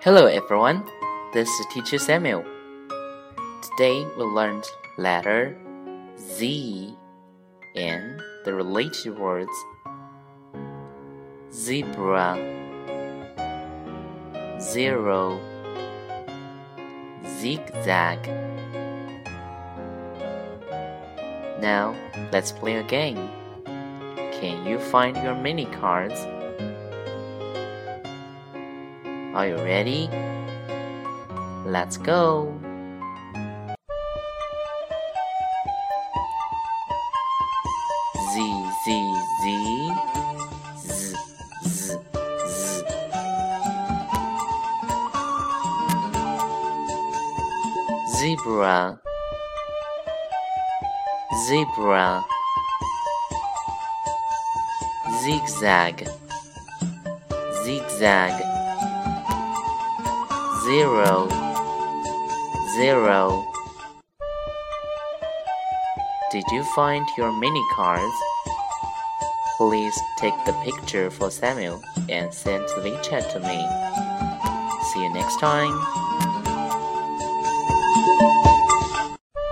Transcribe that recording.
Hello everyone, this is Teacher Samuel. Today we learned letter Z and the related words zebra, zero, zigzag. Now let's play a game. Can you find your mini cards? Are you ready? Let's go! Z Z Z Z Z Z. Zebra. Zebra. Zigzag. Zigzag Zero Zero Did you find your mini cards? Please take the picture for Samuel and send the WeChat to me. See you next time.